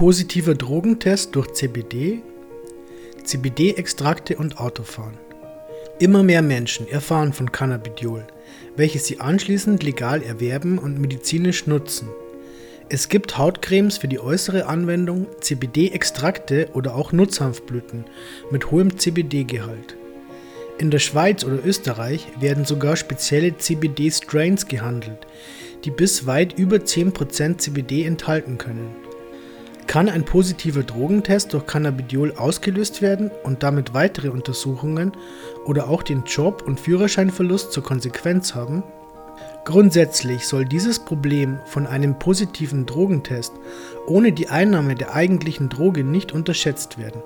Positiver Drogentest durch CBD, CBD-Extrakte und Autofahren. Immer mehr Menschen erfahren von Cannabidiol, welches sie anschließend legal erwerben und medizinisch nutzen. Es gibt Hautcremes für die äußere Anwendung, CBD-Extrakte oder auch Nutzhanfblüten mit hohem CBD-Gehalt. In der Schweiz oder Österreich werden sogar spezielle CBD-Strains gehandelt, die bis weit über 10% CBD enthalten können. Kann ein positiver Drogentest durch Cannabidiol ausgelöst werden und damit weitere Untersuchungen oder auch den Job- und Führerscheinverlust zur Konsequenz haben? Grundsätzlich soll dieses Problem von einem positiven Drogentest ohne die Einnahme der eigentlichen Droge nicht unterschätzt werden.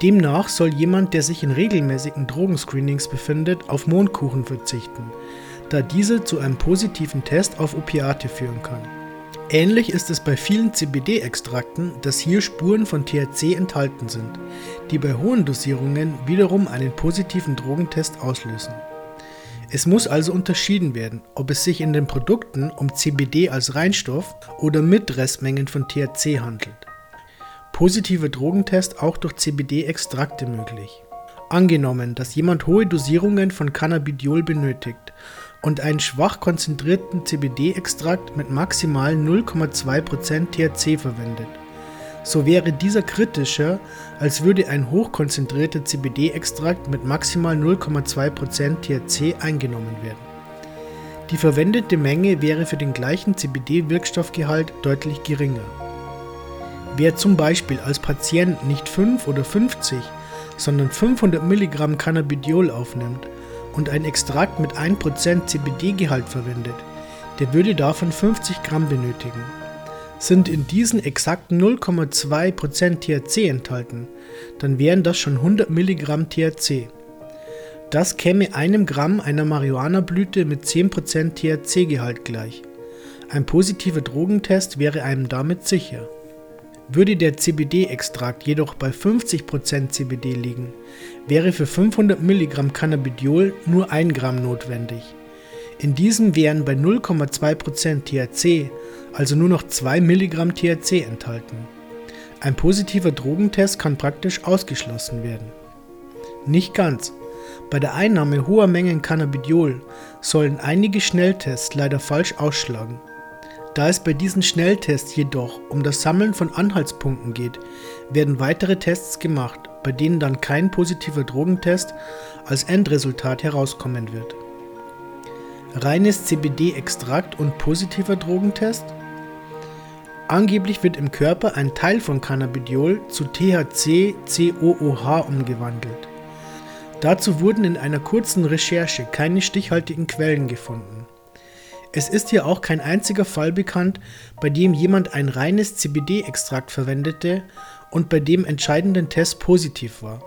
Demnach soll jemand, der sich in regelmäßigen Drogenscreenings befindet, auf Mondkuchen verzichten, da diese zu einem positiven Test auf Opiate führen kann. Ähnlich ist es bei vielen CBD-Extrakten, dass hier Spuren von THC enthalten sind, die bei hohen Dosierungen wiederum einen positiven Drogentest auslösen. Es muss also unterschieden werden, ob es sich in den Produkten um CBD als Reinstoff oder mit Restmengen von THC handelt. Positiver Drogentest auch durch CBD-Extrakte möglich. Angenommen, dass jemand hohe Dosierungen von Cannabidiol benötigt und einen schwach konzentrierten CBD-Extrakt mit maximal 0,2% THC verwendet so wäre dieser kritischer, als würde ein hochkonzentrierter CBD-Extrakt mit maximal 0,2% THC eingenommen werden. Die verwendete Menge wäre für den gleichen CBD-Wirkstoffgehalt deutlich geringer. Wer zum Beispiel als Patient nicht 5 oder 50, sondern 500 Milligramm Cannabidiol aufnimmt und ein Extrakt mit 1% CBD-Gehalt verwendet, der würde davon 50 Gramm benötigen sind in diesen exakt 0,2% THC enthalten, dann wären das schon 100 Milligramm THC. Das käme einem Gramm einer Marihuana-Blüte mit 10% THC-Gehalt gleich. Ein positiver Drogentest wäre einem damit sicher. Würde der CBD-Extrakt jedoch bei 50% CBD liegen, wäre für 500 Milligramm Cannabidiol nur 1 Gramm notwendig. In diesem wären bei 0,2% THC also nur noch 2 Milligramm THC enthalten. Ein positiver Drogentest kann praktisch ausgeschlossen werden. Nicht ganz. Bei der Einnahme hoher Mengen Cannabidiol sollen einige Schnelltests leider falsch ausschlagen. Da es bei diesen Schnelltests jedoch um das Sammeln von Anhaltspunkten geht, werden weitere Tests gemacht, bei denen dann kein positiver Drogentest als Endresultat herauskommen wird. Reines CBD-Extrakt und positiver Drogentest? Angeblich wird im Körper ein Teil von Cannabidiol zu THC-COOH umgewandelt. Dazu wurden in einer kurzen Recherche keine stichhaltigen Quellen gefunden. Es ist hier auch kein einziger Fall bekannt, bei dem jemand ein reines CBD-Extrakt verwendete und bei dem entscheidenden Test positiv war.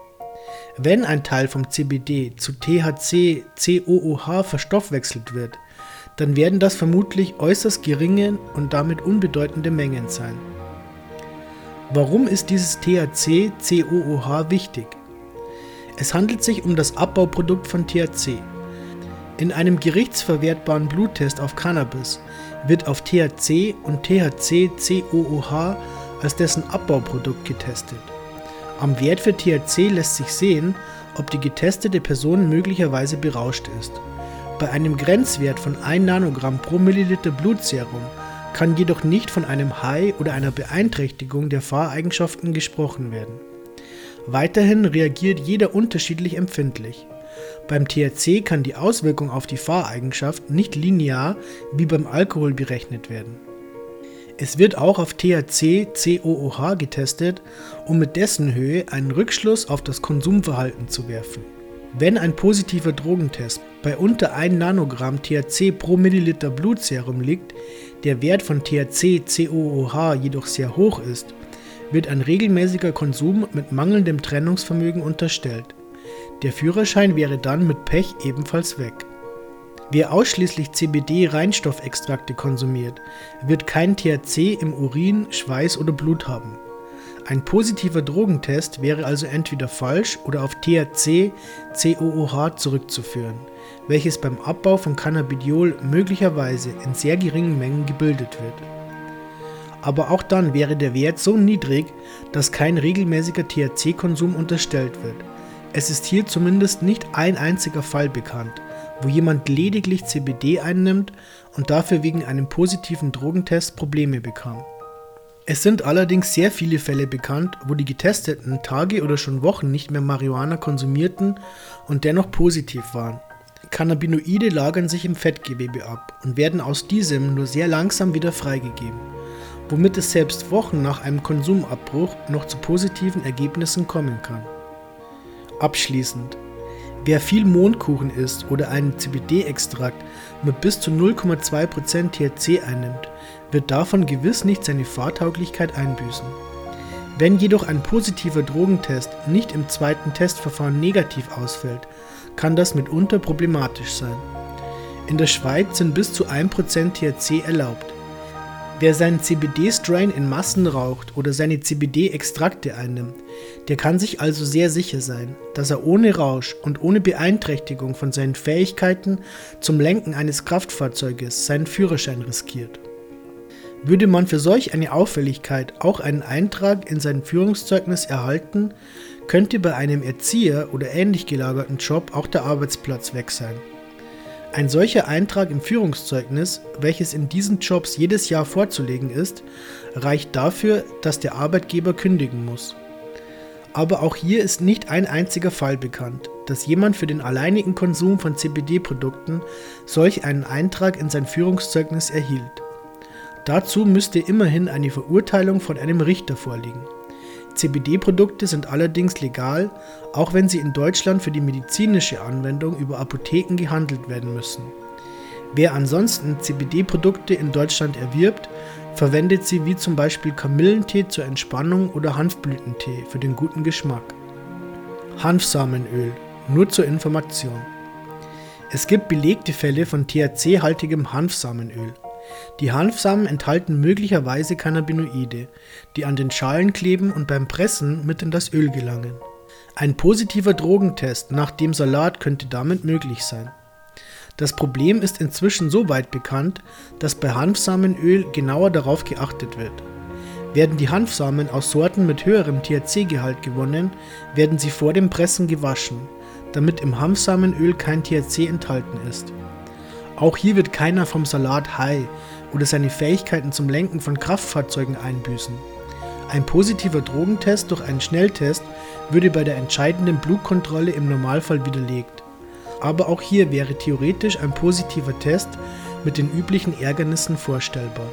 Wenn ein Teil vom CBD zu THC-COOH verstoffwechselt wird, dann werden das vermutlich äußerst geringe und damit unbedeutende Mengen sein. Warum ist dieses THC-COOH wichtig? Es handelt sich um das Abbauprodukt von THC. In einem gerichtsverwertbaren Bluttest auf Cannabis wird auf THC und THC-COOH als dessen Abbauprodukt getestet. Am Wert für THC lässt sich sehen, ob die getestete Person möglicherweise berauscht ist. Bei einem Grenzwert von 1 Nanogramm pro Milliliter Blutserum kann jedoch nicht von einem High oder einer Beeinträchtigung der Fahreigenschaften gesprochen werden. Weiterhin reagiert jeder unterschiedlich empfindlich. Beim THC kann die Auswirkung auf die Fahreigenschaft nicht linear wie beim Alkohol berechnet werden. Es wird auch auf THC-COOH getestet, um mit dessen Höhe einen Rückschluss auf das Konsumverhalten zu werfen. Wenn ein positiver Drogentest bei unter 1 Nanogramm THC pro Milliliter Blutserum liegt, der Wert von THC-COOH jedoch sehr hoch ist, wird ein regelmäßiger Konsum mit mangelndem Trennungsvermögen unterstellt. Der Führerschein wäre dann mit Pech ebenfalls weg. Wer ausschließlich CBD-Reinstoffextrakte konsumiert, wird kein THC im Urin, Schweiß oder Blut haben. Ein positiver Drogentest wäre also entweder falsch oder auf THC-COOH zurückzuführen, welches beim Abbau von Cannabidiol möglicherweise in sehr geringen Mengen gebildet wird. aber auch dann wäre der Wert so niedrig, dass kein regelmäßiger THC-Konsum unterstellt wird. Es ist hier zumindest nicht ein einziger Fall bekannt, wo jemand lediglich CBD einnimmt und dafür wegen einem positiven Drogentest Probleme bekam. Es sind allerdings sehr viele Fälle bekannt, wo die Getesteten Tage oder schon Wochen nicht mehr Marihuana konsumierten und dennoch positiv waren. Cannabinoide lagern sich im Fettgewebe ab und werden aus diesem nur sehr langsam wieder freigegeben, womit es selbst Wochen nach einem Konsumabbruch noch zu positiven Ergebnissen kommen kann. Abschließend Wer viel Mondkuchen isst oder einen CBD-Extrakt mit bis zu 0,2% THC einnimmt, wird davon gewiss nicht seine Fahrtauglichkeit einbüßen. Wenn jedoch ein positiver Drogentest nicht im zweiten Testverfahren negativ ausfällt, kann das mitunter problematisch sein. In der Schweiz sind bis zu 1% THC erlaubt. Wer seinen CBD-Strain in Massen raucht oder seine CBD-Extrakte einnimmt, der kann sich also sehr sicher sein, dass er ohne Rausch und ohne Beeinträchtigung von seinen Fähigkeiten zum Lenken eines Kraftfahrzeuges seinen Führerschein riskiert. Würde man für solch eine Auffälligkeit auch einen Eintrag in sein Führungszeugnis erhalten, könnte bei einem Erzieher oder ähnlich gelagerten Job auch der Arbeitsplatz weg sein. Ein solcher Eintrag im Führungszeugnis, welches in diesen Jobs jedes Jahr vorzulegen ist, reicht dafür, dass der Arbeitgeber kündigen muss. Aber auch hier ist nicht ein einziger Fall bekannt, dass jemand für den alleinigen Konsum von CBD-Produkten solch einen Eintrag in sein Führungszeugnis erhielt. Dazu müsste immerhin eine Verurteilung von einem Richter vorliegen. CBD-Produkte sind allerdings legal, auch wenn sie in Deutschland für die medizinische Anwendung über Apotheken gehandelt werden müssen. Wer ansonsten CBD-Produkte in Deutschland erwirbt, verwendet sie wie zum Beispiel Kamillentee zur Entspannung oder Hanfblütentee für den guten Geschmack. Hanfsamenöl, nur zur Information. Es gibt belegte Fälle von THC-haltigem Hanfsamenöl. Die Hanfsamen enthalten möglicherweise Cannabinoide, die an den Schalen kleben und beim Pressen mit in das Öl gelangen. Ein positiver Drogentest nach dem Salat könnte damit möglich sein. Das Problem ist inzwischen so weit bekannt, dass bei Hanfsamenöl genauer darauf geachtet wird. Werden die Hanfsamen aus Sorten mit höherem THC-Gehalt gewonnen, werden sie vor dem Pressen gewaschen, damit im Hanfsamenöl kein THC enthalten ist. Auch hier wird keiner vom Salat high oder seine Fähigkeiten zum Lenken von Kraftfahrzeugen einbüßen. Ein positiver Drogentest durch einen Schnelltest würde bei der entscheidenden Blutkontrolle im Normalfall widerlegt. Aber auch hier wäre theoretisch ein positiver Test mit den üblichen Ärgernissen vorstellbar.